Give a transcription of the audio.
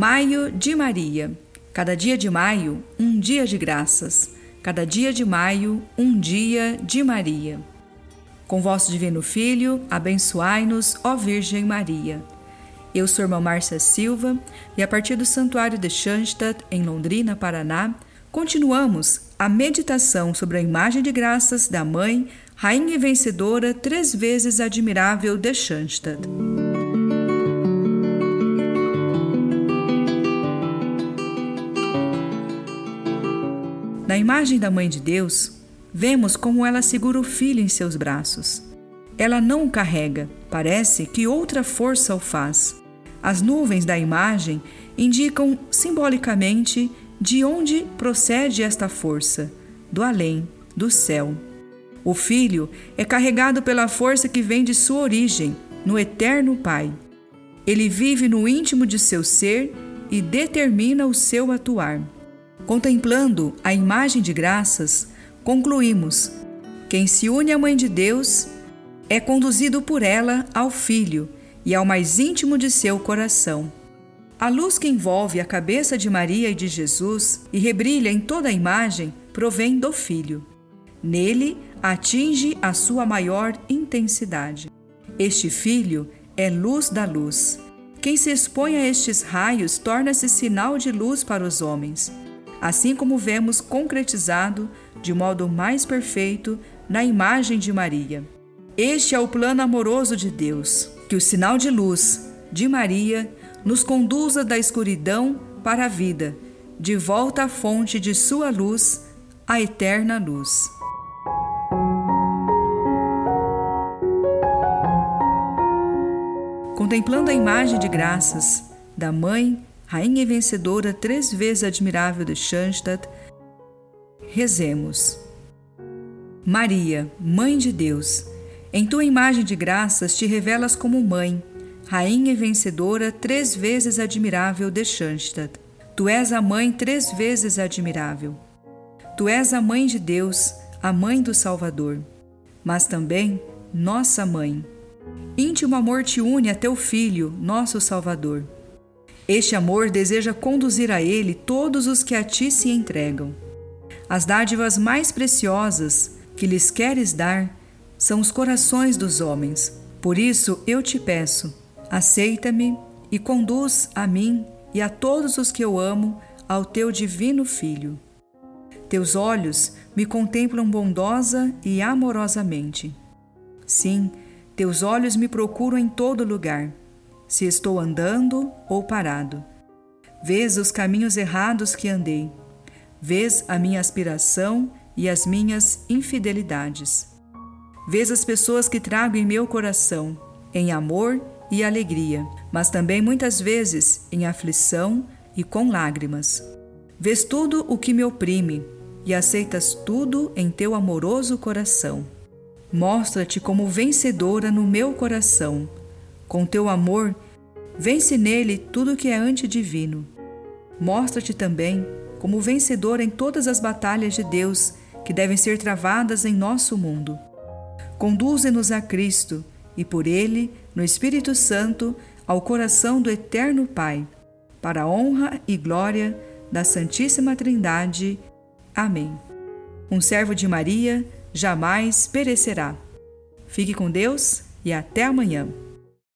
Maio de Maria. Cada dia de maio, um dia de graças. Cada dia de maio, um dia de Maria. Com vosso Divino Filho, abençoai-nos, ó Virgem Maria. Eu sou irmã Márcia Silva e a partir do Santuário de Schanstatt, em Londrina, Paraná, continuamos a meditação sobre a imagem de graças da Mãe, Rainha e Vencedora, três vezes admirável de Schanstatt. Na imagem da Mãe de Deus, vemos como ela segura o filho em seus braços. Ela não o carrega, parece que outra força o faz. As nuvens da imagem indicam simbolicamente de onde procede esta força, do além, do céu. O filho é carregado pela força que vem de sua origem, no eterno Pai. Ele vive no íntimo de seu ser e determina o seu atuar. Contemplando a imagem de graças, concluímos: quem se une à Mãe de Deus é conduzido por ela ao Filho e ao mais íntimo de seu coração. A luz que envolve a cabeça de Maria e de Jesus e rebrilha em toda a imagem provém do Filho. Nele atinge a sua maior intensidade. Este Filho é luz da luz. Quem se expõe a estes raios torna-se sinal de luz para os homens assim como vemos concretizado de modo mais perfeito na imagem de Maria. Este é o plano amoroso de Deus, que o sinal de luz de Maria nos conduza da escuridão para a vida, de volta à fonte de sua luz, a eterna luz. Contemplando a imagem de graças da Mãe rainha e vencedora, três vezes admirável de Schanstatt, rezemos. Maria, Mãe de Deus, em tua imagem de graças te revelas como mãe, rainha e vencedora, três vezes admirável de Schanstatt. Tu és a mãe três vezes admirável. Tu és a mãe de Deus, a mãe do Salvador, mas também nossa mãe. Íntimo amor te une a teu filho, nosso Salvador. Este amor deseja conduzir a Ele todos os que a Ti se entregam. As dádivas mais preciosas que lhes queres dar são os corações dos homens. Por isso eu te peço, aceita-me e conduz a mim e a todos os que eu amo ao Teu divino Filho. Teus olhos me contemplam bondosa e amorosamente. Sim, teus olhos me procuram em todo lugar se estou andando ou parado. Vês os caminhos errados que andei. Vês a minha aspiração e as minhas infidelidades. Vês as pessoas que trago em meu coração, em amor e alegria, mas também muitas vezes em aflição e com lágrimas. Vês tudo o que me oprime e aceitas tudo em teu amoroso coração. Mostra-te como vencedora no meu coração com teu amor, vence nele tudo que é antidivino. Mostra-te também como vencedor em todas as batalhas de Deus que devem ser travadas em nosso mundo. Conduze-nos a Cristo e por ele, no Espírito Santo, ao coração do eterno Pai, para a honra e glória da Santíssima Trindade. Amém. Um servo de Maria jamais perecerá. Fique com Deus e até amanhã.